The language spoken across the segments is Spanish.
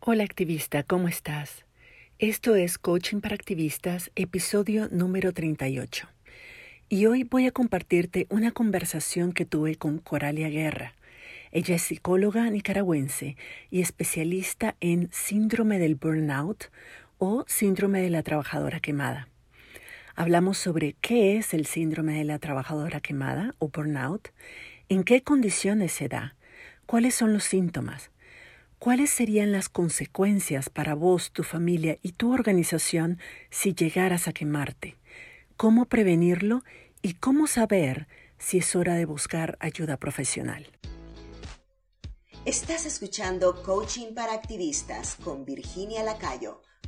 Hola activista, ¿cómo estás? Esto es Coaching para Activistas, episodio número 38. Y hoy voy a compartirte una conversación que tuve con Coralia Guerra. Ella es psicóloga nicaragüense y especialista en síndrome del burnout o síndrome de la trabajadora quemada. Hablamos sobre qué es el síndrome de la trabajadora quemada o burnout, en qué condiciones se da, cuáles son los síntomas, ¿Cuáles serían las consecuencias para vos, tu familia y tu organización si llegaras a quemarte? ¿Cómo prevenirlo y cómo saber si es hora de buscar ayuda profesional? Estás escuchando Coaching para Activistas con Virginia Lacayo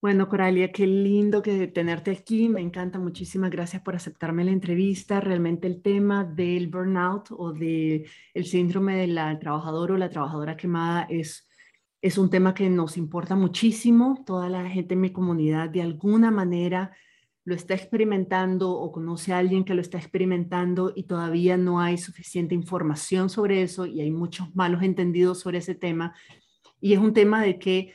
Bueno, Coralia, qué lindo que tenerte aquí. Me encanta. Muchísimas gracias por aceptarme la entrevista. Realmente el tema del burnout o del el síndrome de la o la trabajadora quemada es, es un tema que nos importa muchísimo. Toda la gente en mi comunidad de alguna manera lo está experimentando o conoce a alguien que lo está experimentando y todavía no hay suficiente información sobre eso y hay muchos malos entendidos sobre ese tema. Y es un tema de que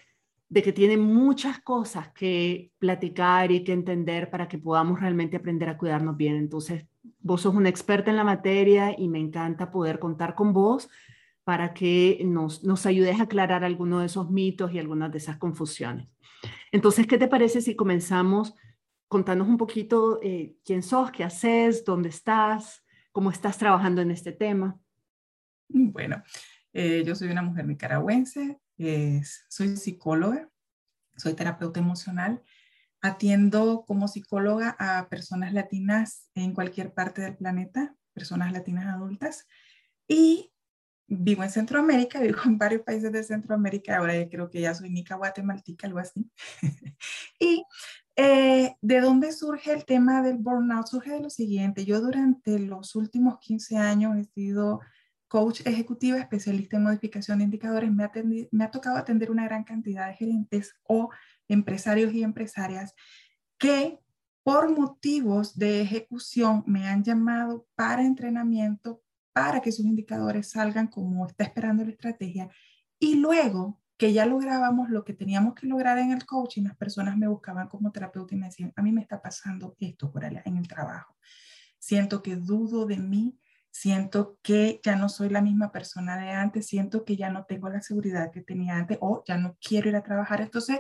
de que tiene muchas cosas que platicar y que entender para que podamos realmente aprender a cuidarnos bien. Entonces, vos sos una experta en la materia y me encanta poder contar con vos para que nos, nos ayudes a aclarar algunos de esos mitos y algunas de esas confusiones. Entonces, ¿qué te parece si comenzamos contándonos un poquito eh, quién sos, qué haces, dónde estás, cómo estás trabajando en este tema? Bueno, eh, yo soy una mujer nicaragüense, soy psicóloga, soy terapeuta emocional, atiendo como psicóloga a personas latinas en cualquier parte del planeta, personas latinas adultas, y vivo en Centroamérica, vivo en varios países de Centroamérica, ahora creo que ya soy nica guatemaltica, algo así. y eh, ¿De dónde surge el tema del burnout? Surge de lo siguiente, yo durante los últimos 15 años he sido coach ejecutiva, especialista en modificación de indicadores, me ha, me ha tocado atender una gran cantidad de gerentes o empresarios y empresarias que por motivos de ejecución me han llamado para entrenamiento para que sus indicadores salgan como está esperando la estrategia y luego que ya lográbamos lo que teníamos que lograr en el coaching, las personas me buscaban como terapeuta y me decían, a mí me está pasando esto por allá en el trabajo. Siento que dudo de mí, siento que ya no soy la misma persona de antes, siento que ya no tengo la seguridad que tenía antes o ya no quiero ir a trabajar. Entonces,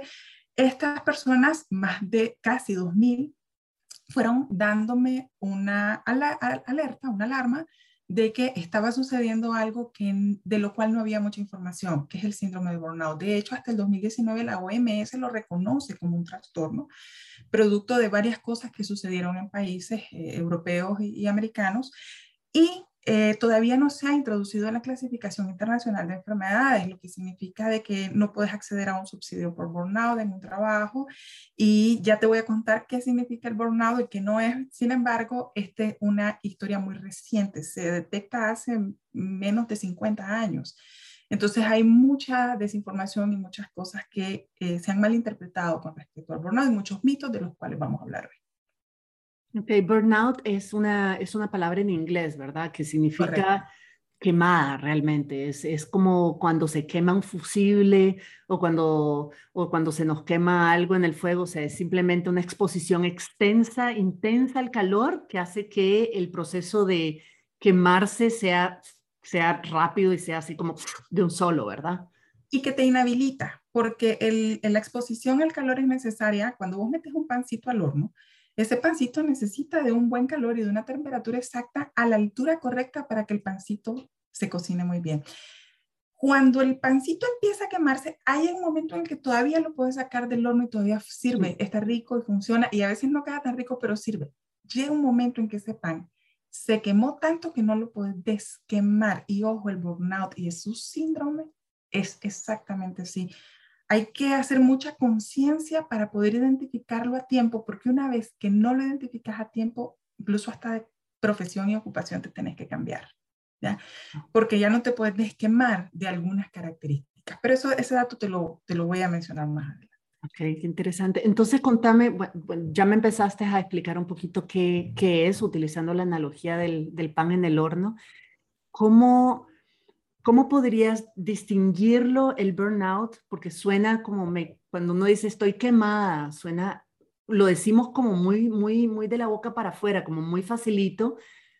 estas personas, más de casi 2.000, fueron dándome una alerta, una alarma de que estaba sucediendo algo que, de lo cual no había mucha información, que es el síndrome de burnout. De hecho, hasta el 2019 la OMS lo reconoce como un trastorno, producto de varias cosas que sucedieron en países eh, europeos y americanos y eh, todavía no se ha introducido en la clasificación internacional de enfermedades, lo que significa de que no puedes acceder a un subsidio por burnout en un trabajo y ya te voy a contar qué significa el burnout y qué no es. Sin embargo, esta es una historia muy reciente, se detecta hace menos de 50 años. Entonces hay mucha desinformación y muchas cosas que eh, se han malinterpretado con respecto al burnout y muchos mitos de los cuales vamos a hablar hoy. Ok, burnout es una, es una palabra en inglés, ¿verdad? Que significa quemada realmente. Es, es, como cuando se quema un fusible o cuando, o cuando se nos quema algo en el fuego. O sea, es simplemente una exposición extensa, intensa al calor que hace que el proceso de quemarse sea, sea rápido y sea así como de un solo, ¿verdad? Y que te inhabilita, porque el, la exposición al calor es necesaria cuando vos metes un pancito al horno ese pancito necesita de un buen calor y de una temperatura exacta a la altura correcta para que el pancito se cocine muy bien. Cuando el pancito empieza a quemarse, hay un momento en el que todavía lo puedes sacar del horno y todavía sirve, está rico y funciona, y a veces no queda tan rico, pero sirve. Llega un momento en que ese pan se quemó tanto que no lo puedes desquemar. Y ojo, el burnout y su síndrome es exactamente así hay que hacer mucha conciencia para poder identificarlo a tiempo, porque una vez que no lo identificas a tiempo, incluso hasta profesión y ocupación te tenés que cambiar, ¿ya? Porque ya no te puedes desquemar de algunas características. Pero eso, ese dato te lo, te lo voy a mencionar más adelante. Ok, qué interesante. Entonces, contame, bueno, ya me empezaste a explicar un poquito qué, qué es, utilizando la analogía del, del, pan en el horno. ¿Cómo, ¿Cómo podrías distinguirlo, el burnout? Porque suena como, me, cuando uno dice estoy quemada, suena, lo decimos como muy, muy, muy de la boca para afuera, como muy facilito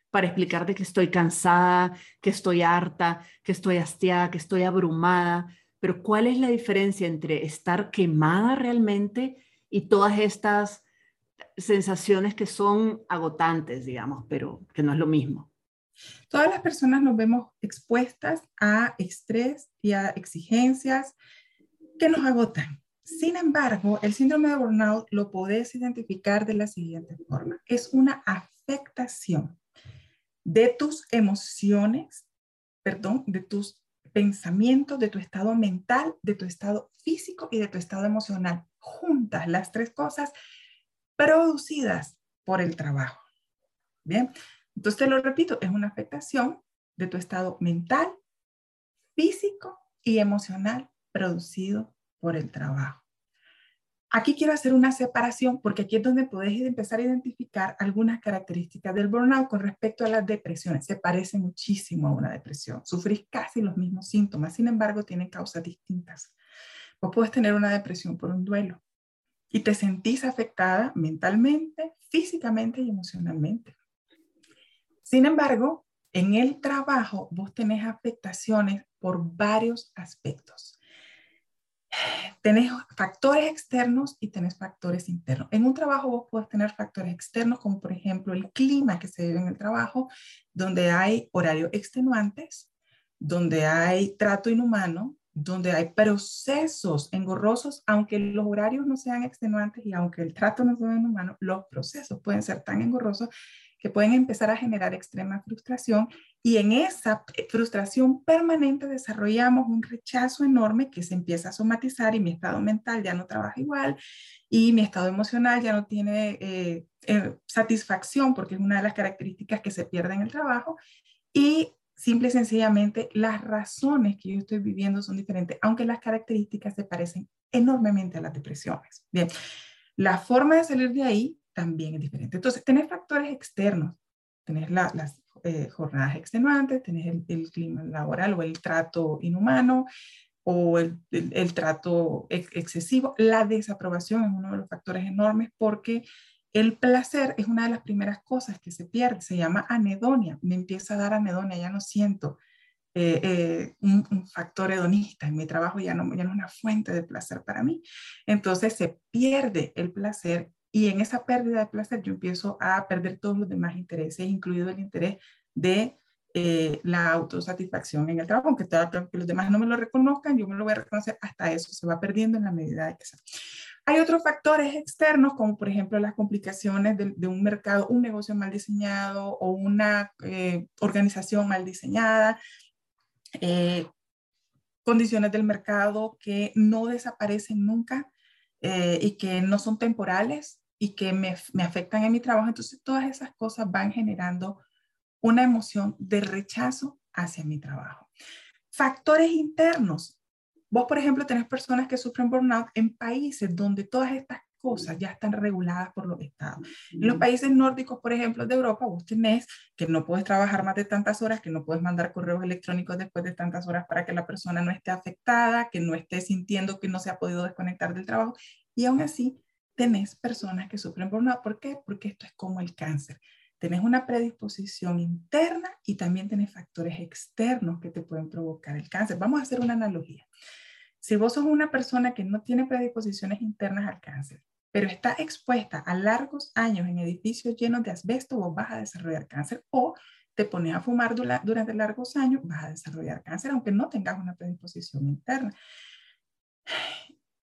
para explicar de que estoy cansada, que estoy harta, que estoy hastiada, que estoy abrumada pero ¿cuál es la diferencia entre estar quemada realmente y todas estas sensaciones que son agotantes, digamos, pero que no es lo mismo? Todas las personas nos vemos expuestas a estrés y a exigencias que nos agotan. Sin embargo, el síndrome de burnout lo podés identificar de la siguiente forma. Es una afectación de tus emociones, perdón, de tus pensamiento, de tu estado mental, de tu estado físico y de tu estado emocional. Juntas las tres cosas producidas por el trabajo. Bien, entonces te lo repito, es una afectación de tu estado mental, físico y emocional producido por el trabajo. Aquí quiero hacer una separación porque aquí es donde puedes empezar a identificar algunas características del burnout con respecto a las depresiones. Se parece muchísimo a una depresión. Sufrís casi los mismos síntomas, sin embargo, tienen causas distintas. Vos puedes tener una depresión por un duelo y te sentís afectada mentalmente, físicamente y emocionalmente. Sin embargo, en el trabajo vos tenés afectaciones por varios aspectos tenés factores externos y tenés factores internos. En un trabajo vos puedes tener factores externos como por ejemplo el clima que se vive en el trabajo, donde hay horarios extenuantes, donde hay trato inhumano, donde hay procesos engorrosos, aunque los horarios no sean extenuantes y aunque el trato no sea inhumano, los procesos pueden ser tan engorrosos que pueden empezar a generar extrema frustración y en esa frustración permanente desarrollamos un rechazo enorme que se empieza a somatizar y mi estado mental ya no trabaja igual y mi estado emocional ya no tiene eh, eh, satisfacción porque es una de las características que se pierde en el trabajo y simple y sencillamente las razones que yo estoy viviendo son diferentes, aunque las características se parecen enormemente a las depresiones. Bien, la forma de salir de ahí también es diferente. Entonces, tenés factores externos, tenés las eh, jornadas extenuantes, tenés el, clima laboral o el trato inhumano o el, el, trato excesivo. La desaprobación es uno de los factores enormes porque el placer es una de las primeras cosas que se pierde, se llama anedonia, me empieza a dar anedonia, ya no siento eh, eh, un, un, factor hedonista en mi trabajo, ya no, ya no es una fuente de placer para mí. Entonces se pierde el placer y en esa pérdida de placer yo empiezo a perder todos los demás intereses, incluido el interés de eh, la autosatisfacción en el trabajo, aunque, que los demás no me lo reconozcan, yo me lo voy a reconocer, hasta eso se va perdiendo en la medida de que se... Hay otros factores externos, como por ejemplo las complicaciones de, un mercado, un negocio mal diseñado o una eh, organización mal diseñada, eh, condiciones del mercado que no desaparecen nunca y que no son temporales, y que me, me afectan en mi trabajo. Entonces, todas esas cosas van generando una emoción de rechazo hacia mi trabajo. Factores internos. Vos, por ejemplo, tenés personas que sufren burnout en países donde todas estas cosas ya están reguladas por los estados. En los países nórdicos, por ejemplo, de Europa, vos tenés que no puedes trabajar más de tantas horas, que no puedes mandar correos electrónicos después de tantas horas para que la persona no esté afectada, que no esté sintiendo que no se ha podido desconectar del trabajo. Y aún así, tenés personas que sufren burnout. ¿Por qué? Porque esto es como el cáncer. Tenés una predisposición interna y también tenés factores externos que te pueden provocar el cáncer. Vamos a hacer una analogía. Si vos sos una persona que no tiene predisposiciones internas al cáncer, pero está expuesta a largos años en edificios llenos de asbesto, vos vas a desarrollar cáncer o te pones a fumar durante largos años, vas a desarrollar cáncer, aunque no tengas una predisposición interna.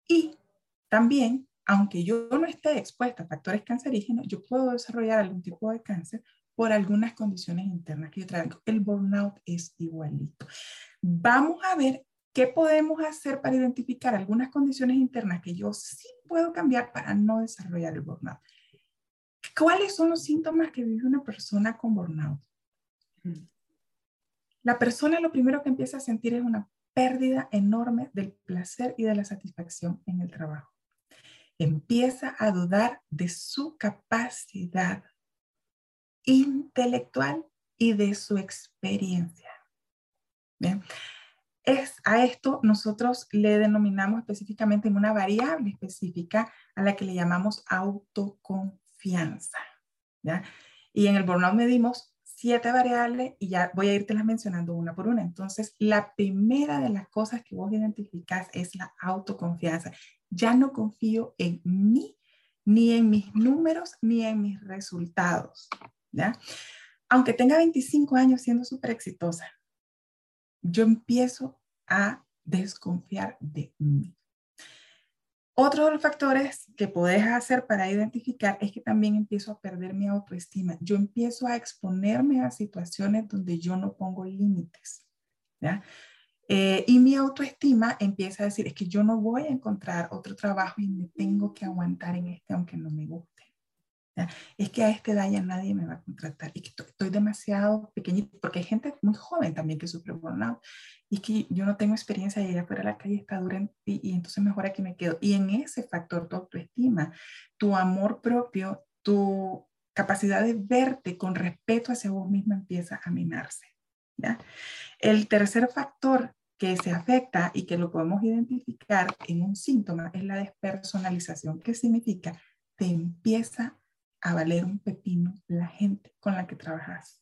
Y también aunque yo no esté expuesta a factores cancerígenos, yo puedo desarrollar algún tipo de cáncer por algunas condiciones internas que yo traigo. El burnout es igualito. Vamos a ver qué podemos hacer para identificar algunas condiciones internas que yo sí puedo cambiar para no desarrollar el burnout. ¿Cuáles son los síntomas que vive una persona con burnout? La persona lo primero que empieza a sentir es una pérdida enorme del placer y de la satisfacción en el trabajo. Empieza a dudar de su capacidad intelectual y de su experiencia. Es, a esto nosotros le denominamos específicamente en una variable específica a la que le llamamos autoconfianza. ¿ya? Y en el burnout medimos siete variables y ya voy a irte las mencionando una por una. Entonces, la primera de las cosas que vos identificás es la autoconfianza. Ya no confío en mí, ni en mis números, ni en mis resultados. ¿ya? Aunque tenga 25 años siendo súper exitosa, yo empiezo a desconfiar de mí. Otro de los factores que puedes hacer para identificar es que también empiezo a perder mi autoestima. Yo empiezo a exponerme a situaciones donde yo no pongo límites. ¿ya? Eh, y mi autoestima empieza a decir, es que yo no voy a encontrar otro trabajo y me tengo que aguantar en este aunque no me guste. Es que a esta edad ya nadie me va a contratar y que estoy demasiado pequeñito, porque hay gente muy joven también que sufre burnout y que yo no tengo experiencia y allá afuera la calle está dura y, y entonces mejor aquí me quedo. Y en ese factor tu autoestima, tu amor propio, tu capacidad de verte con respeto hacia vos misma empieza a minarse. ¿ya? El tercer factor que se afecta y que lo podemos identificar en un síntoma es la despersonalización. ¿Qué significa? Te empieza a valer un pepino la gente con la que trabajas.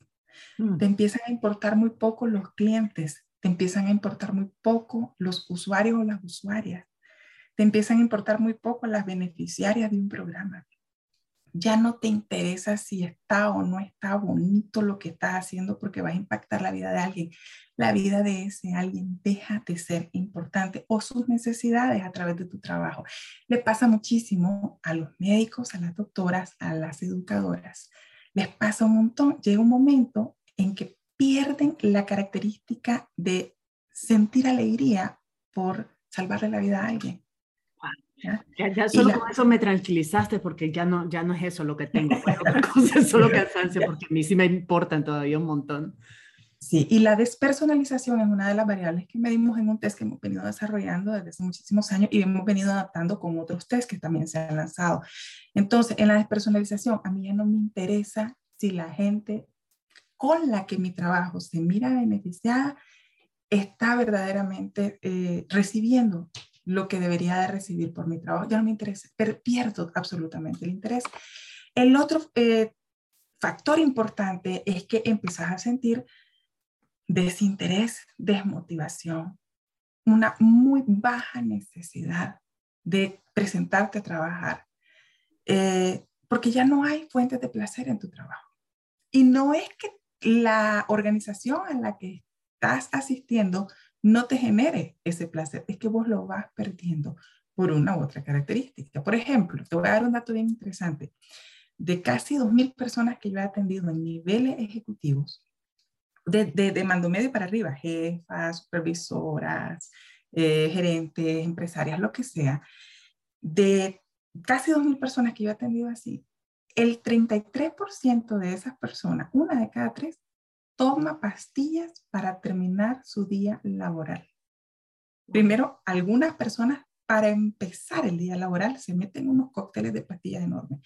Mm. Te empiezan a importar muy poco los clientes, te empiezan a importar muy poco los usuarios o las usuarias, te empiezan a importar muy poco las beneficiarias de un programa ya no te interesa si está o no está bonito lo que estás haciendo porque va a impactar la vida de alguien. La vida de ese alguien deja de ser importante o sus necesidades a través de tu trabajo. Le pasa muchísimo a los médicos, a las doctoras, a las educadoras. Les pasa un montón. Llega un momento en que pierden la característica de sentir alegría por salvarle la vida a alguien. Ya, solo con eso me tranquilizaste porque ya no, ya no es eso lo que tengo, otra cosa es solo cansancio porque a mí sí me importan todavía un montón. Sí, y la despersonalización es una de las variables que medimos en un test que hemos venido desarrollando desde hace muchísimos años y hemos venido adaptando con otros test que también se han lanzado. Entonces, en la despersonalización, a mí ya no me interesa si la gente con la que mi trabajo se mira beneficiada está verdaderamente eh, recibiendo lo que debería de recibir por mi trabajo, ya no me interesa, pero pierdo absolutamente el interés. El otro eh, factor importante es que empiezas a sentir desinterés, desmotivación, una muy baja necesidad de presentarte a trabajar, eh, porque ya no hay fuentes de placer en tu trabajo. Y no es que la organización a la que estás asistiendo no te genere ese placer, es que vos lo vas perdiendo por una u otra característica. Por ejemplo, te voy a dar un dato bien interesante. De casi 2.000 personas que yo he atendido en niveles ejecutivos, de, de, mando medio para arriba, jefas, supervisoras, eh, gerentes, empresarias, lo que sea, de casi 2.000 personas que yo he atendido así, el 33% de esas personas, una de cada tres, toma pastillas para terminar su día laboral. Primero, algunas personas para empezar el día laboral se meten unos cócteles de pastillas enormes.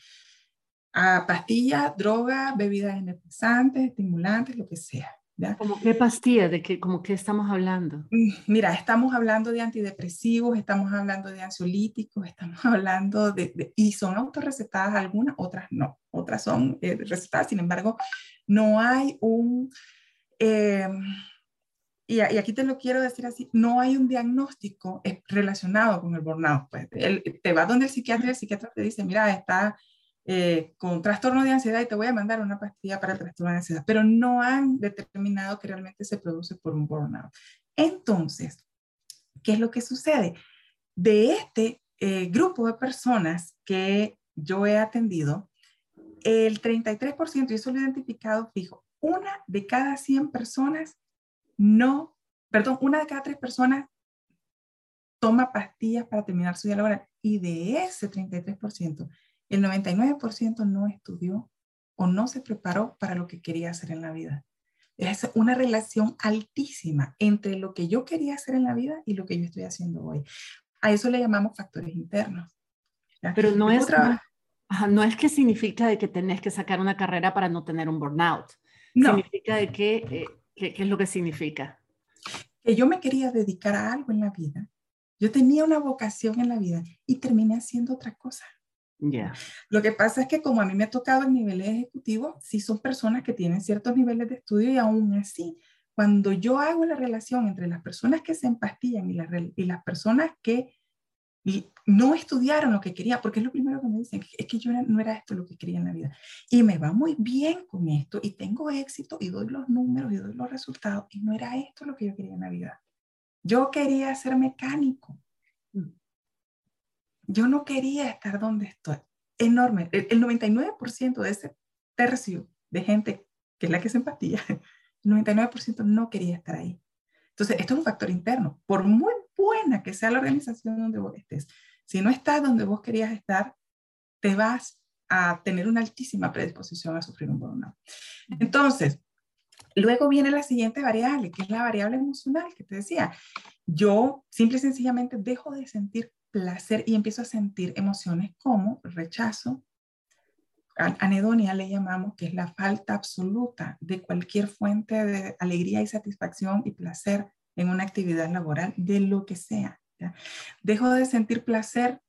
A pastillas, drogas, bebidas energizantes, estimulantes, lo que sea. ¿Cómo qué pastillas? ¿De qué, como qué estamos hablando? Mm, mira, estamos hablando de antidepresivos, estamos hablando de ansiolíticos, estamos hablando de, y son autorrecetadas algunas, otras no, otras son eh, recetadas, sin embargo, no hay un, eh, y, aquí te lo quiero decir así, no hay un diagnóstico eh, relacionado con el burnout. Pues, te vas donde el psiquiatra y el psiquiatra te dice, mira, está eh, con trastorno de ansiedad y te voy a mandar una pastilla para el trastorno de ansiedad, pero no han determinado que realmente se produce por un burnout. Entonces, ¿qué es lo que sucede? De este eh, grupo de personas que yo he atendido, el 33%, y eso lo he identificado fijo, una de cada 100 personas no, perdón, una de cada tres personas toma pastillas para terminar su día laboral y de ese 33%, el 99% no estudió o no se preparó para lo que quería hacer en la vida. Es una relación altísima entre lo que yo quería hacer en la vida y lo que yo estoy haciendo hoy. A eso le llamamos factores internos. Pero no es, no es que significa de que tenés que sacar una carrera para no tener un burnout. No. Significa de que, eh, ¿qué es lo que significa? Que yo me quería dedicar a algo en la vida. Yo tenía una vocación en la vida y terminé haciendo otra cosa. Yeah. Lo que pasa es que como a mí me ha tocado el nivel ejecutivo, sí son personas que tienen ciertos niveles de estudio y aún así, cuando yo hago la relación entre las personas que se empastillan y, y las personas que no estudiaron lo que quería, porque es lo primero que me dicen, es que yo no era esto lo que quería en la vida. Y me va muy bien con esto y tengo éxito y doy los números y doy los resultados y no era esto lo que yo quería en la vida. Yo quería ser mecánico. Yo no quería estar donde estoy. Enorme. El, 99% de ese tercio de gente que es la que se empatía, el 99% no quería estar ahí. Entonces, esto es un factor interno. Por muy buena que sea la organización donde vos estés, si no estás donde vos querías estar, te vas a tener una altísima predisposición a sufrir un burnout. Entonces, luego viene la siguiente variable, que es la variable emocional que te decía. Yo simple y sencillamente dejo de sentir placer y empiezo a sentir emociones como rechazo, anedonia le llamamos, que es la falta absoluta de cualquier fuente de alegría y satisfacción y placer en una actividad laboral, de lo que sea. Dejo de sentir placer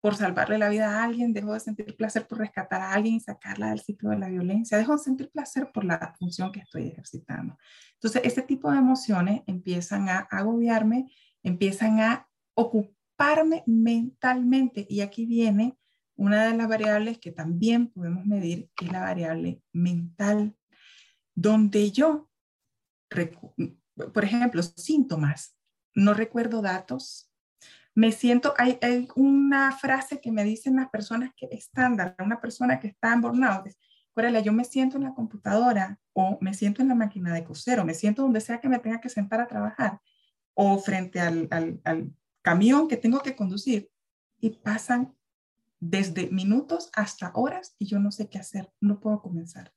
por salvarle la vida a alguien, dejo de sentir placer por rescatar a alguien y sacarla del ciclo de la violencia, dejo de sentir placer por la función que estoy ejercitando. Entonces, este tipo de emociones empiezan a agobiarme, empiezan a ocupar parme mentalmente. Y aquí viene una de las variables que también podemos medir, que es la variable mental, donde yo, por ejemplo, síntomas, no recuerdo datos, me siento, hay, una frase que me dicen las personas que estándar, una persona que está en burnout, yo me siento en la computadora o me siento en la máquina de coser o me siento donde sea que me tenga que sentar a trabajar o frente al, al camión que tengo que conducir y pasan desde minutos hasta horas y yo no sé qué hacer, no puedo comenzar.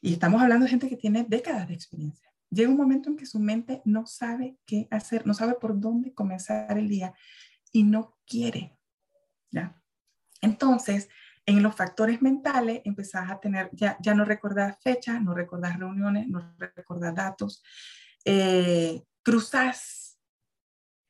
Y estamos hablando de gente que tiene décadas de experiencia. Llega un momento en que su mente no sabe qué hacer, no sabe por dónde comenzar el día y no quiere. ¿ya? Entonces, en los factores mentales empezás a tener, ya, ya no recordar fechas, no recordar reuniones, no recordar datos, eh, cruzas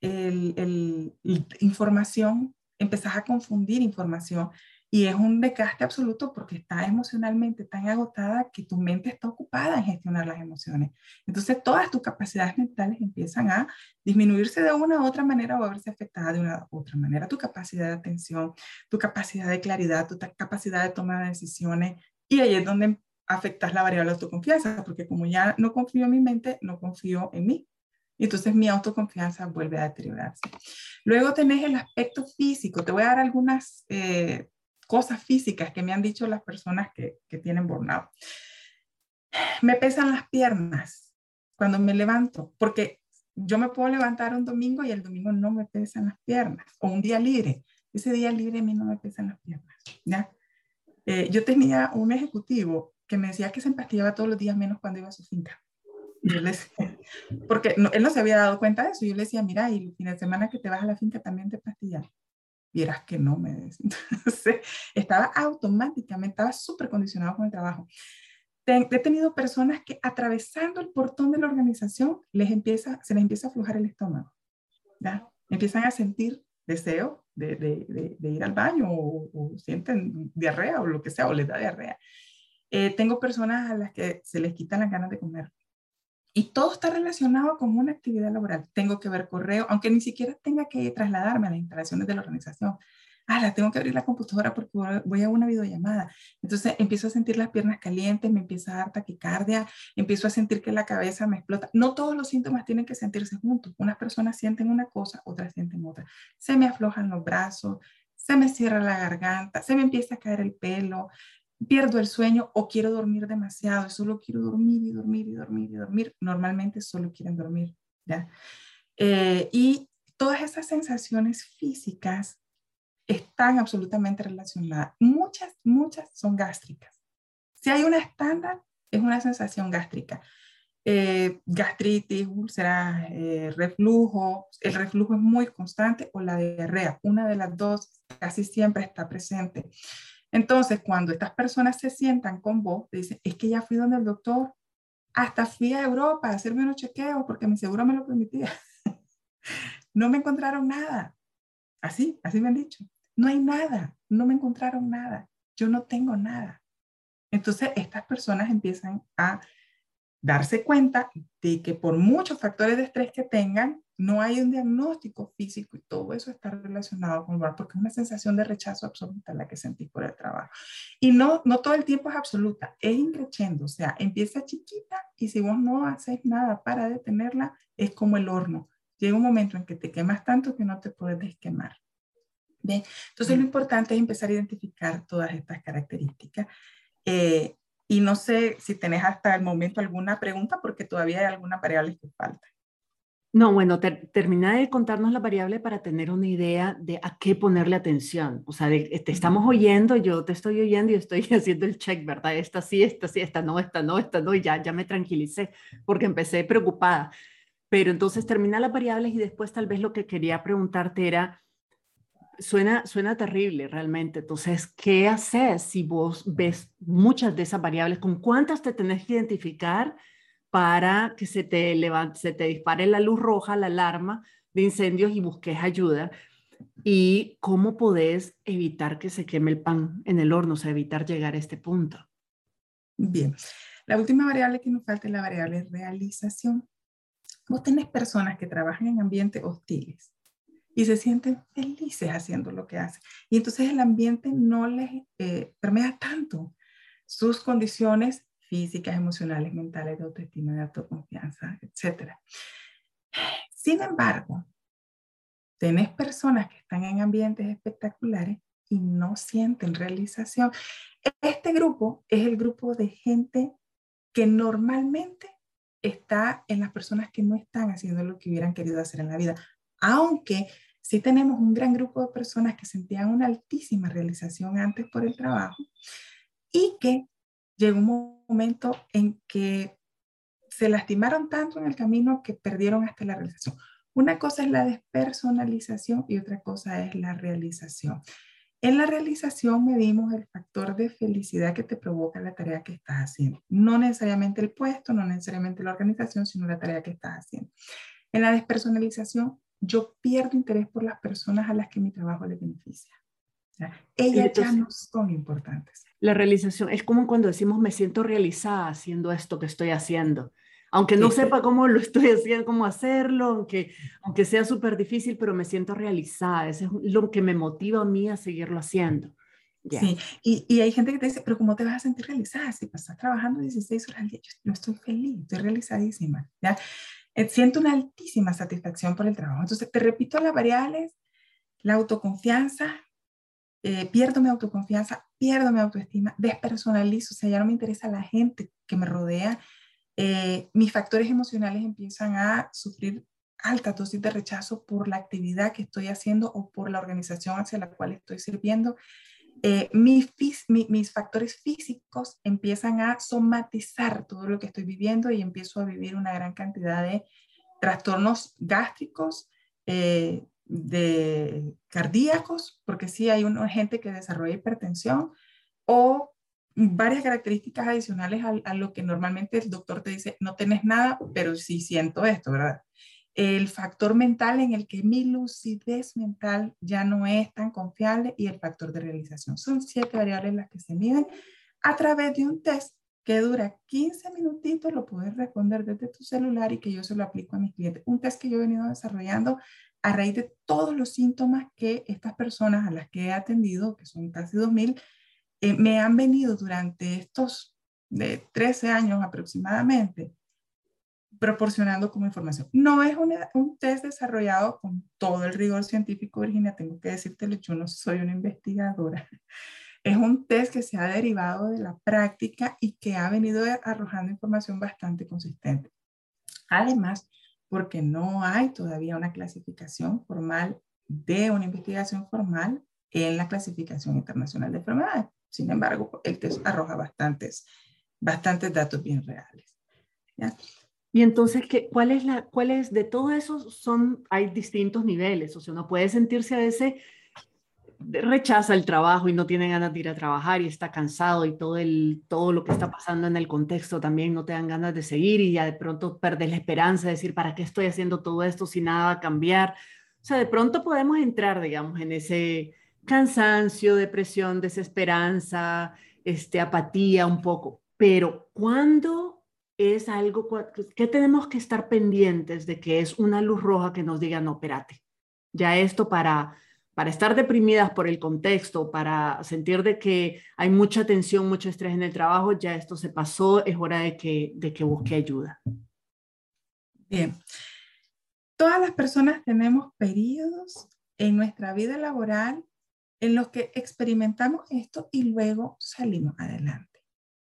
el, información, empezás a confundir información y es un desgaste absoluto porque estás emocionalmente tan agotada que tu mente está ocupada en gestionar las emociones. Entonces todas tus capacidades mentales empiezan a disminuirse de una u otra manera o a verse afectadas de una u otra manera. Tu capacidad de atención, tu capacidad de claridad, tu capacidad de tomar de decisiones y ahí es donde afectas la variable de tu confianza, porque como ya no confío en mi mente, no confío en mí. Y entonces mi autoconfianza vuelve a deteriorarse. Luego tenés el aspecto físico. Te voy a dar algunas eh, cosas físicas que me han dicho las personas que, que tienen burnout. Me pesan las piernas cuando me levanto, porque yo me puedo levantar un domingo y el domingo no me pesan las piernas, o un día libre. Ese día libre a mí no me pesan las piernas. ¿ya? Eh, yo tenía un ejecutivo que me decía que se empastillaba todos los días menos cuando iba a su finca. Yo le decía, porque él no se había dado cuenta de eso. Yo le decía, mira, y el fin de semana que te vas a la finca también te pastillas. Vieras que no, me decía. Entonces, estaba automáticamente, estaba súper condicionado con el trabajo. He tenido personas que atravesando el portón de la organización les empieza, se les empieza a aflojar el estómago. ¿ya? Empiezan a sentir deseo de, de, de, ir al baño o, o, sienten diarrea o lo que sea, o les da diarrea. Eh, tengo personas a las que se les quitan las ganas de comer. Y todo está relacionado con una actividad laboral. Tengo que ver correo, aunque ni siquiera tenga que trasladarme a las instalaciones de la organización. Ah, tengo que abrir la computadora porque voy a una videollamada. Entonces empiezo a sentir las piernas calientes, me empieza a dar taquicardia, empiezo a sentir que la cabeza me explota. No todos los síntomas tienen que sentirse juntos. Unas personas sienten una cosa, otras sienten otra. Se me aflojan los brazos, se me cierra la garganta, se me empieza a caer el pelo, pierdo el sueño o quiero dormir demasiado, solo quiero dormir y dormir y dormir y dormir. Normalmente solo quieren dormir, ¿ya? Eh, y todas esas sensaciones físicas están absolutamente relacionadas. Muchas, muchas son gástricas. Si hay una estándar, es una sensación gástrica. Eh, gastritis, úlceras, eh, reflujo, el reflujo es muy constante o la diarrea, una de las dos casi siempre está presente. Entonces, cuando estas personas se sientan con vos, dicen, es que ya fui donde el doctor, hasta fui a Europa a hacerme unos chequeos porque mi seguro me lo permitía. no me encontraron nada. Así, así me han dicho. No hay nada, no me encontraron nada. Yo no tengo nada. Entonces, estas personas empiezan a darse cuenta de que por muchos factores de estrés que tengan, no hay un diagnóstico físico y todo eso está relacionado con el porque es una sensación de rechazo absoluta la que sentís por el trabajo. Y no, no todo el tiempo es absoluta, es increciendo, o sea, empieza chiquita y si vos no haces nada para detenerla, es como el horno. Llega un momento en que te quemas tanto que no te puedes desquemar. ¿Bien? Entonces, lo importante es empezar a identificar todas estas características. Eh, y no sé si tenés hasta el momento alguna pregunta porque todavía hay algunas variables que faltan. No, bueno, termina de contarnos la variable para tener una idea de a qué ponerle atención. O sea, te estamos oyendo, yo te estoy oyendo y estoy haciendo el check, ¿verdad? Esta sí, esta sí, esta no, esta no, esta no, y ya, ya me tranquilicé porque empecé preocupada. Pero entonces termina las variables y después tal vez lo que quería preguntarte era, suena, suena terrible realmente. Entonces, ¿qué haces si vos ves muchas de esas variables? ¿Con cuántas te tenés que identificar para que se te, levante, se te dispare la luz roja, la alarma de incendios y busques ayuda? ¿Y cómo podés evitar que se queme el pan en el horno, o sea, evitar llegar a este punto? Bien, la última variable que nos falta es la variable realización. Vos tenés personas que trabajan en ambientes hostiles y se sienten felices haciendo lo que hacen. Y entonces el ambiente no les eh, permea tanto sus condiciones físicas, emocionales, mentales, de autoestima, de autoconfianza, etc. Sin embargo, tenés personas que están en ambientes espectaculares y no sienten realización. Este grupo es el grupo de gente que normalmente está en las personas que no están haciendo lo que hubieran querido hacer en la vida aunque sí tenemos un gran grupo de personas que sentían una altísima realización antes por el trabajo y que llegó un momento en que se lastimaron tanto en el camino que perdieron hasta la realización. Una cosa es la despersonalización y otra cosa es la realización. En la realización medimos el factor de felicidad que te provoca la tarea que estás haciendo. No necesariamente el puesto, no necesariamente la organización, sino la tarea que estás haciendo. En la despersonalización yo pierdo interés por las personas a las que mi trabajo le beneficia. ellas ya no son importantes. La realización es como cuando decimos me siento realizada haciendo esto que estoy haciendo. Aunque no sepa cómo lo estoy haciendo, cómo hacerlo, aunque, aunque sea súper difícil, pero me siento realizada. Eso es lo que me motiva a mí a seguirlo haciendo. Sí, y, y, hay gente que te dice, pero ¿cómo te vas a sentir realizada si estás trabajando 16 horas al día? Yo no estoy feliz, estoy realizadísima. ¿ya? Eh, siento una altísima satisfacción por el trabajo. Entonces, te repito las variables, la autoconfianza, eh, pierdo mi autoconfianza, pierdo mi autoestima, despersonalizo, o sea, ya no me interesa la gente que me rodea, eh, mis factores emocionales empiezan a sufrir alta dosis de rechazo por la actividad que estoy haciendo o por la organización hacia la cual estoy sirviendo. Eh, mis, mis factores físicos empiezan a somatizar todo lo que estoy viviendo y empiezo a vivir una gran cantidad de trastornos gástricos, eh, de cardíacos, porque sí hay una gente que desarrolla hipertensión o varias características adicionales a, lo que normalmente el doctor te dice, no tenés nada, pero sí siento esto, ¿verdad? el factor mental en el que mi lucidez mental ya no es tan confiable y el factor de realización. Son siete variables las que se miden a través de un test que dura 15 minutitos, lo puedes responder desde tu celular y que yo se lo aplico a mis clientes. Un test que yo he venido desarrollando a raíz de todos los síntomas que estas personas a las que he atendido, que son casi 2.000, eh, me han venido durante estos de 13 años aproximadamente proporcionando como información. No es un test desarrollado con todo el rigor científico, Virginia, tengo que decirte, yo no soy una investigadora. Es un test que se ha derivado de la práctica y que ha venido arrojando información bastante consistente. Además, porque no hay todavía una clasificación formal de una investigación formal en la clasificación internacional de enfermedades. Sin embargo, el test arroja bastantes, bastantes datos bien reales. Y entonces, ¿qué, cuál, es la, ¿cuál es de todo eso? Son, hay distintos niveles, o sea, uno puede sentirse a veces rechaza el trabajo y no tiene ganas de ir a trabajar y está cansado y todo, el, todo lo que está pasando en el contexto también no te dan ganas de seguir y ya de pronto perdes la esperanza de decir, ¿para qué estoy haciendo todo esto si nada va a cambiar? O sea, de pronto podemos entrar, digamos, en ese cansancio, depresión, desesperanza, este, apatía un poco. Pero ¿cuándo es algo, que tenemos que estar pendientes de que es una luz roja que nos diga, no, espérate, ya esto para, para estar deprimidas por el contexto, para sentir de que hay mucha tensión, mucho estrés en el trabajo, ya esto se pasó, es hora de que, de que busque ayuda. Bien. Todas las personas tenemos periodos en nuestra vida laboral en los que experimentamos esto y luego salimos adelante.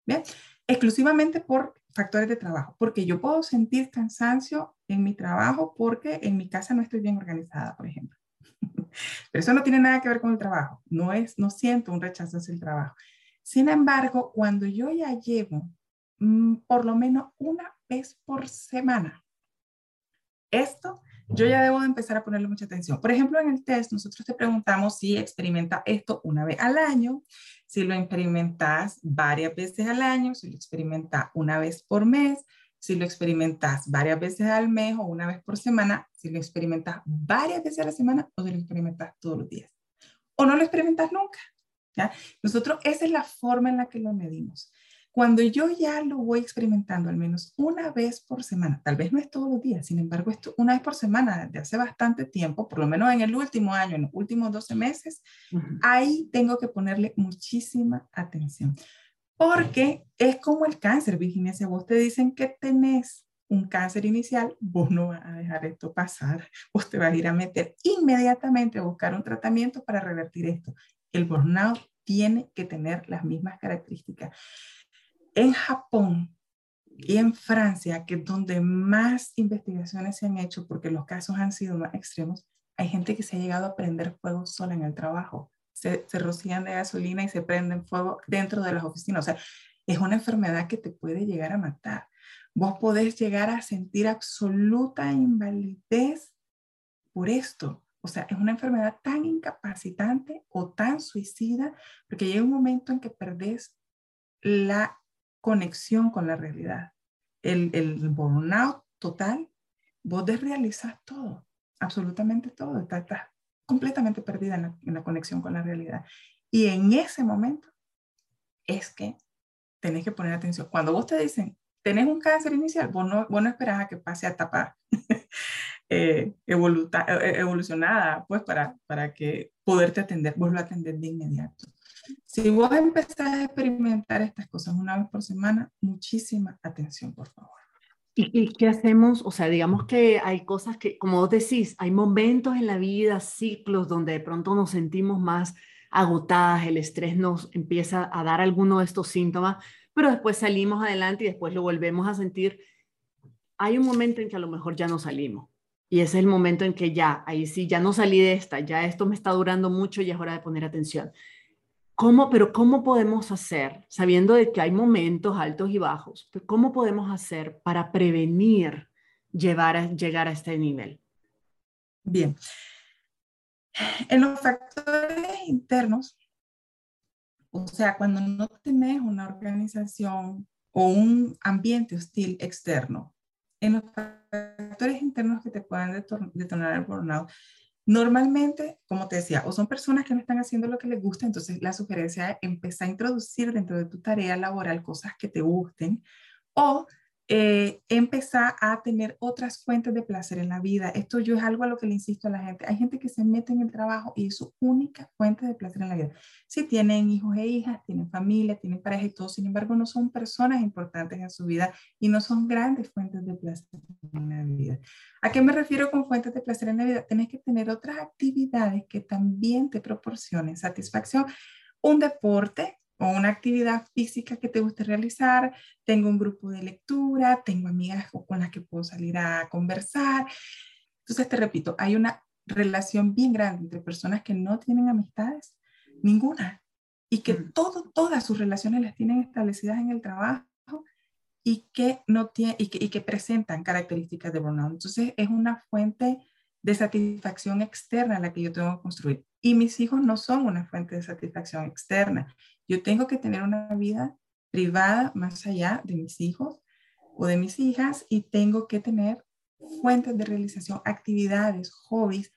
¿Bien? Exclusivamente por factores de trabajo, porque yo puedo sentir cansancio en mi trabajo porque en mi casa no estoy bien organizada, por ejemplo. Pero eso no tiene nada que ver con el trabajo, no es no siento un rechazo hacia el trabajo. Sin embargo, cuando yo ya llevo mm, por lo menos una vez por semana esto, yo ya debo de empezar a ponerle mucha atención. Por ejemplo, en el test, nosotros te preguntamos si experimenta esto una vez al año, si lo experimentas varias veces al año, si lo experimenta una vez por mes, si lo experimentas varias veces al mes o una vez por semana, si lo experimentas varias veces a la semana o si lo experimentas todos los días. O no lo experimentas nunca. ¿ya? Nosotros, esa es la forma en la que lo medimos. Cuando yo ya lo voy experimentando al menos una vez por semana, tal vez no es todos los días, sin embargo, esto una vez por semana desde hace bastante tiempo, por lo menos en el último año, en los últimos 12 meses, ahí tengo que ponerle muchísima atención. Porque es como el cáncer, Virginia, si a vos te dicen que tenés un cáncer inicial, vos no vas a dejar esto pasar, vos te vas a ir a meter inmediatamente a buscar un tratamiento para revertir esto. El burnout tiene que tener las mismas características en Japón y en Francia, que es donde más investigaciones se han hecho, porque los casos han sido más extremos, hay gente que se ha llegado a prender fuego sola en el trabajo. Se, se rocían de gasolina y se prenden fuego dentro de las oficinas. O sea, es una enfermedad que te puede llegar a matar. Vos podés llegar a sentir absoluta invalidez por esto. O sea, es una enfermedad tan incapacitante o tan suicida, porque llega un momento en que perdés la conexión con la realidad. El, el burnout total, vos desrealizas todo, absolutamente todo, estás, completamente perdida en la, conexión con la realidad. Y en ese momento es que tenés que poner atención. Cuando vos te dicen, tenés un cáncer inicial, vos no, vos no esperás a que pase a etapa eh, eh, evolucionada, pues para, para que poderte atender, vos lo atendés de inmediato. Si vos empezás a experimentar estas cosas una vez por semana, muchísima atención, por favor. ¿Y, qué hacemos? O sea, digamos que hay cosas que, como vos decís, hay momentos en la vida, ciclos donde de pronto nos sentimos más agotadas, el estrés nos empieza a dar alguno de estos síntomas, pero después salimos adelante y después lo volvemos a sentir. Hay un momento en que a lo mejor ya no salimos. Y ese es el momento en que ya, ahí sí, ya no salí de esta, ya esto me está durando mucho y es hora de poner atención. ¿Cómo, pero cómo podemos hacer, sabiendo de que hay momentos altos y bajos, cómo podemos hacer para prevenir llevar a, llegar a este nivel? Bien. En los factores internos, o sea, cuando no tenés una organización o un ambiente hostil externo, en los factores internos que te puedan detonar el burnout, Normalmente, como te decía, o son personas que no están haciendo lo que les gusta, entonces la sugerencia es empezar a introducir dentro de tu tarea laboral cosas que te gusten, o eh, empezar a tener otras fuentes de placer en la vida. Esto yo es algo a lo que le insisto a la gente. Hay gente que se mete en el trabajo y es su única fuente de placer en la vida. Si tienen hijos e hijas, tienen familia, tienen pareja y todo, sin embargo, no son personas importantes en su vida y no son grandes fuentes de placer en la vida. ¿A qué me refiero con fuentes de placer en la vida? Tienes que tener otras actividades que también te proporcionen satisfacción. Un deporte, o una actividad física que te guste realizar, tengo un grupo de lectura, tengo amigas con las que puedo salir a conversar. Entonces, te repito, hay una relación bien grande entre personas que no tienen amistades ninguna. Y que todo, todas sus relaciones las tienen establecidas en el trabajo y que, no tiene, y que, y que presentan características de burnout. Entonces es una fuente de satisfacción externa la que yo tengo que construir. Y mis hijos no son una fuente de satisfacción externa. Yo tengo que tener una vida privada más allá de mis hijos o de mis hijas y tengo que tener fuentes de realización, actividades, hobbies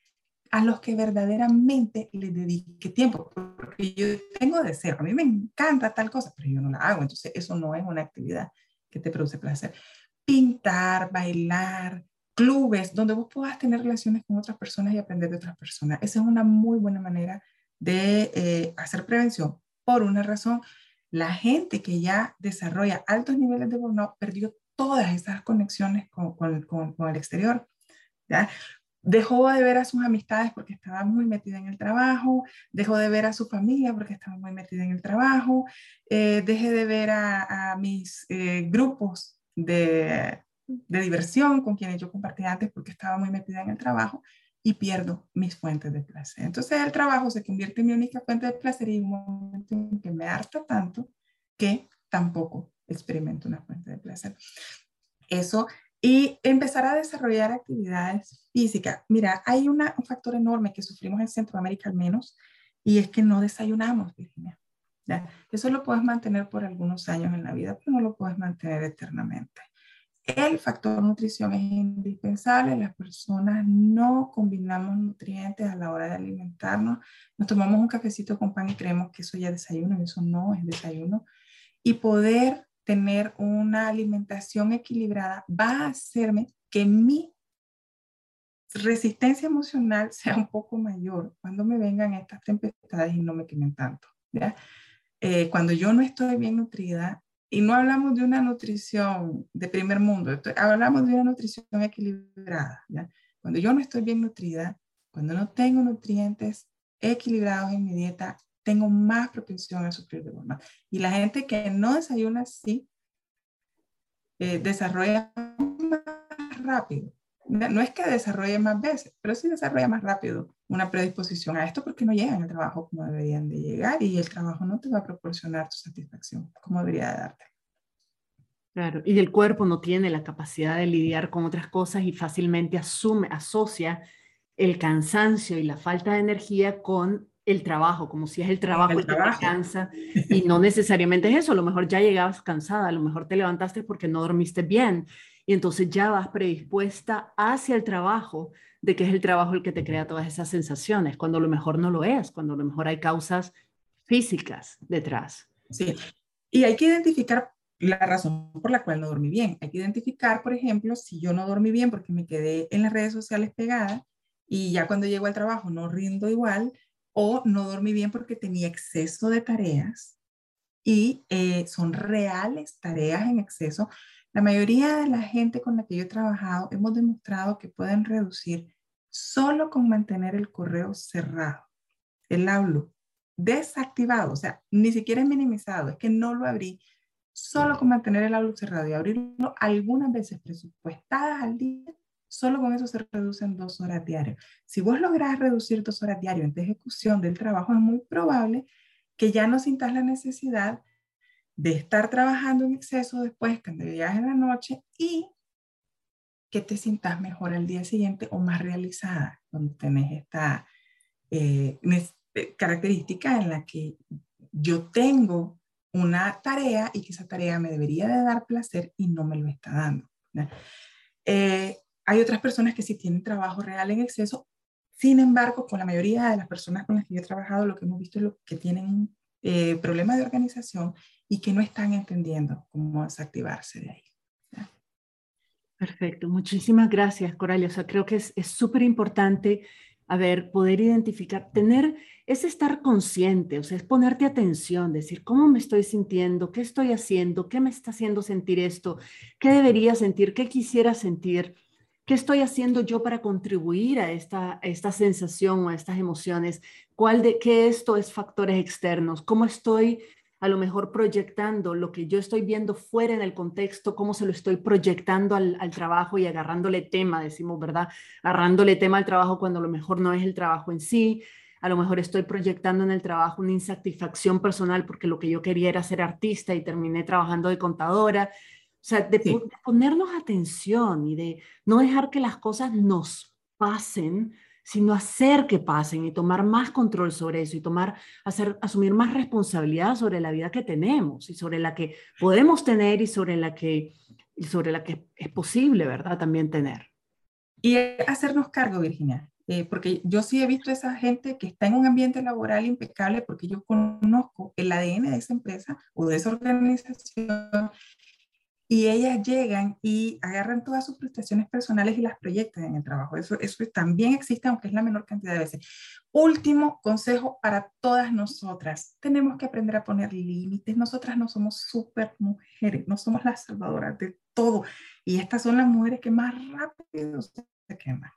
a los que verdaderamente les dedique tiempo, porque yo tengo deseo, a mí me encanta tal cosa, pero yo no la hago, entonces eso no es una actividad que te produce placer. Pintar, bailar, clubes donde vos puedas tener relaciones con otras personas y aprender de otras personas. Esa es una muy buena manera de eh, hacer prevención. Por una razón, la gente que ya desarrolla altos niveles de burnout perdió todas esas conexiones con, el exterior. Dejó de ver a sus amistades porque estaba muy metida en el trabajo, dejó de ver a su familia porque estaba muy metida en el trabajo, eh, dejé de ver a, a mis eh, grupos de, de diversión con quienes yo compartía antes porque estaba muy metida en el trabajo y pierdo mis fuentes de placer. Entonces el trabajo se convierte en mi única fuente de placer y un momento en que me harta tanto que tampoco experimento una fuente de placer. Eso, y empezar a desarrollar actividades físicas. Mira, hay un factor enorme que sufrimos en Centroamérica al menos, y es que no desayunamos, Virginia. ¿ya? Eso lo puedes mantener por algunos años en la vida, pero no lo puedes mantener eternamente. El factor nutrición es indispensable. Las personas no combinamos nutrientes a la hora de alimentarnos. Nos tomamos un cafecito con pan y creemos que eso ya es desayuno y eso no es desayuno. Y poder tener una alimentación equilibrada va a hacerme que mi resistencia emocional sea un poco mayor cuando me vengan estas tempestades y no me quemen tanto. Eh, cuando yo no estoy bien nutrida, y no hablamos de una nutrición de primer mundo, hablamos de una nutrición equilibrada. Cuando yo no estoy bien nutrida, cuando no tengo nutrientes equilibrados en mi dieta, tengo más propensión a sufrir de burnout. Y la gente que no desayuna así, eh, desarrolla más rápido. No es que desarrolle más veces, pero sí desarrolla más rápido una predisposición a esto porque no llegan al trabajo como deberían de llegar y el trabajo no te va a proporcionar tu satisfacción como debería de darte. Claro, y el cuerpo no tiene la capacidad de lidiar con otras cosas y fácilmente asume, asocia el cansancio y la falta de energía con el trabajo, como si es el trabajo el, que te cansa y no necesariamente es eso, a lo mejor ya llegabas cansada, a lo mejor te levantaste porque no dormiste bien y entonces ya vas predispuesta hacia el trabajo de que es el trabajo el que te crea todas esas sensaciones, cuando a lo mejor no lo es, cuando a lo mejor hay causas físicas detrás. Sí, y hay que identificar la razón por la cual no dormí bien. Hay que identificar, por ejemplo, si yo no dormí bien porque me quedé en las redes sociales pegada y ya cuando llego al trabajo no rindo igual, o no dormí bien porque tenía exceso de tareas y eh, son reales tareas en exceso. La mayoría de la gente con la que yo he trabajado hemos demostrado que pueden reducir solo con mantener el correo cerrado, el Outlook desactivado, o sea, ni siquiera es minimizado, es que no lo abrí, solo con mantener el Outlook cerrado y abrirlo algunas veces presupuestadas al día, Solo con eso se reducen dos horas diarias. Si vos lográs reducir dos horas diarias en ejecución del trabajo, es muy probable que ya no sintas la necesidad de estar trabajando en exceso después cuando llegas en la noche y que te sientas mejor al día siguiente o más realizada cuando tenés esta eh, eh, característica en la que yo tengo una tarea y que esa tarea me debería de dar placer y no me lo está dando. Eh, hay otras personas que sí tienen trabajo real en exceso. Sin embargo, con la mayoría de las personas con las que yo he trabajado, lo que hemos visto es lo que tienen eh, problemas de organización y que no están entendiendo cómo desactivarse de ahí. Perfecto, muchísimas gracias, Coralia. O sea, creo que es súper importante, a ver, poder identificar, tener, es estar consciente, o sea, es ponerte atención, decir, ¿cómo me estoy sintiendo? ¿Qué estoy haciendo? ¿Qué me está haciendo sentir esto? ¿Qué debería sentir? ¿Qué quisiera sentir? ¿Qué estoy haciendo yo para contribuir a esta, esta sensación o a estas emociones? ¿Cuál de qué esto es factores externos? ¿Cómo estoy a lo mejor proyectando lo que yo estoy viendo fuera en el contexto, cómo se lo estoy proyectando al, al, trabajo y agarrándole tema, decimos, ¿verdad? Agarrándole tema al trabajo cuando a lo mejor no es el trabajo en sí. a lo mejor estoy proyectando en el trabajo una insatisfacción personal porque lo que yo quería era ser artista y terminé trabajando de contadora. O sea, de, de ponernos atención y de no dejar que las cosas nos pasen, sino hacer que pasen y tomar más control sobre eso y tomar, hacer, asumir más responsabilidad sobre la vida que tenemos y sobre la que podemos tener y sobre la que, y sobre la que es posible, ¿verdad? También tener. Y hacernos cargo, Virginia, eh, porque yo sí he visto a esa gente que está en un ambiente laboral impecable porque yo conozco el ADN de esa empresa o de esa organización y ellas llegan y agarran todas sus prestaciones personales y las proyectan en el trabajo. Eso, eso también existe, aunque es la menor cantidad de veces. Último consejo para todas nosotras. Tenemos que aprender a poner límites. Nosotras no somos súper mujeres, no somos las salvadoras de todo. Y estas son las mujeres que más rápido se queman.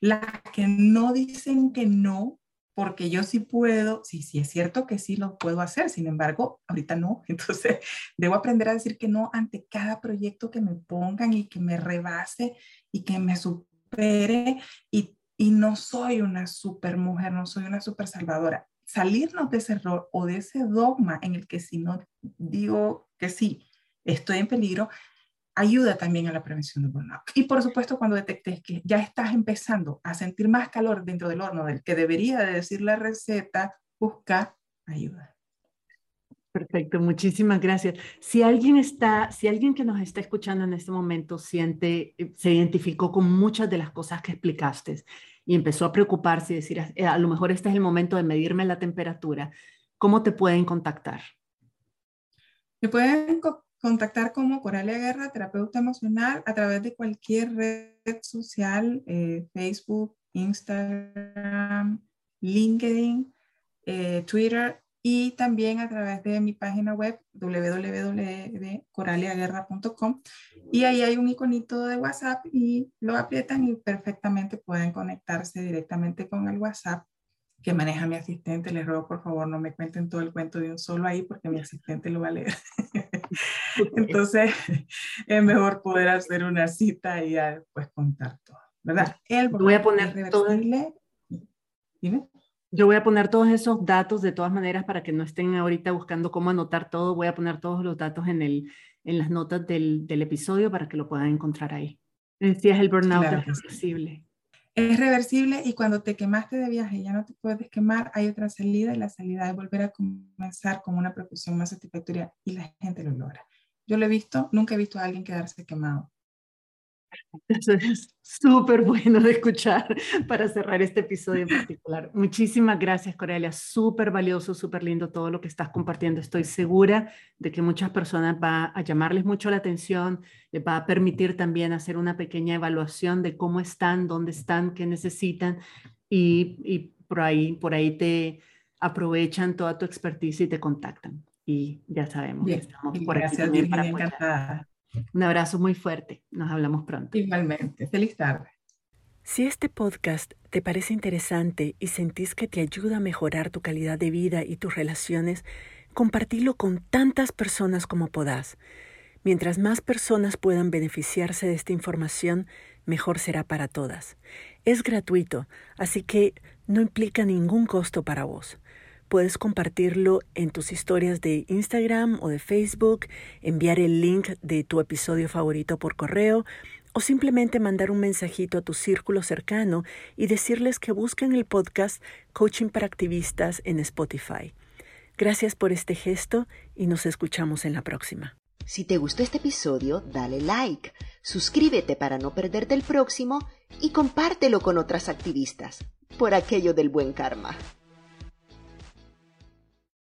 Las que no dicen que no porque yo sí puedo, sí, sí es cierto que sí lo puedo hacer, sin embargo, ahorita no, entonces debo aprender a decir que no ante cada proyecto que me pongan y que me rebase y que me supere y, y no soy una super mujer, no soy una super salvadora. Salirnos de ese error o de ese dogma en el que si no digo que sí, estoy en peligro, ayuda también a la prevención del burnout. Y por supuesto, cuando detectes que ya estás empezando a sentir más calor dentro del horno del que debería de decir la receta, busca ayuda. Perfecto, muchísimas gracias. Si alguien está, si alguien que nos está escuchando en este momento siente, eh, se identificó con muchas de las cosas que explicaste y empezó a preocuparse y decir, eh, a lo mejor este es el momento de medirme la temperatura, ¿cómo te pueden contactar? Me pueden contactar como Coralia Guerra, terapeuta emocional, a través de cualquier red social, eh, Facebook, Instagram, LinkedIn, eh, Twitter y también a través de mi página web www.coraliaguerra.com y ahí hay un iconito de WhatsApp y lo aprietan y perfectamente pueden conectarse directamente con el WhatsApp que maneja mi asistente. Les ruego por favor no me cuenten todo el cuento de un solo ahí porque mi asistente lo va a leer. Entonces, es mejor poder hacer una cita y ya después contar todo, ¿verdad? El voy a poner todo. Dime. Yo voy a poner todos esos datos de todas maneras para que no estén ahorita buscando cómo anotar todo. Voy a poner todos los datos en, el, en las notas del, del episodio para que lo puedan encontrar ahí. Decías el burnout claro reversible. Es reversible y cuando te quemaste de viaje ya no te puedes quemar, hay otra salida y la salida es volver a comenzar con una propulsión más satisfactoria y la gente lo logra. Yo lo he visto, nunca he visto a alguien quedarse quemado. Eso es súper bueno de escuchar para cerrar este episodio en particular. Muchísimas gracias, Corelia. Súper valioso, súper lindo todo lo que estás compartiendo. Estoy segura de que muchas personas va a llamarles mucho la atención, les va a permitir también hacer una pequeña evaluación de cómo están, dónde están, qué necesitan y, y por, ahí, por ahí te aprovechan toda tu expertise y te contactan y ya sabemos que estamos por gracias, aquí Virginia, encantada. Un abrazo muy fuerte. Nos hablamos pronto. Igualmente. Feliz tarde. Si este podcast te parece interesante y sentís que te ayuda a mejorar tu calidad de vida y tus relaciones, compartilo con tantas personas como podás. Mientras más personas puedan beneficiarse de esta información, mejor será para todas. Es gratuito, así que no implica ningún costo para vos. Puedes compartirlo en tus historias de Instagram o de Facebook, enviar el link de tu episodio favorito por correo o simplemente mandar un mensajito a tu círculo cercano y decirles que busquen el podcast Coaching para Activistas en Spotify. Gracias por este gesto y nos escuchamos en la próxima. Si te gustó este episodio, dale like, suscríbete para no perderte el próximo y compártelo con otras activistas, por aquello del buen karma.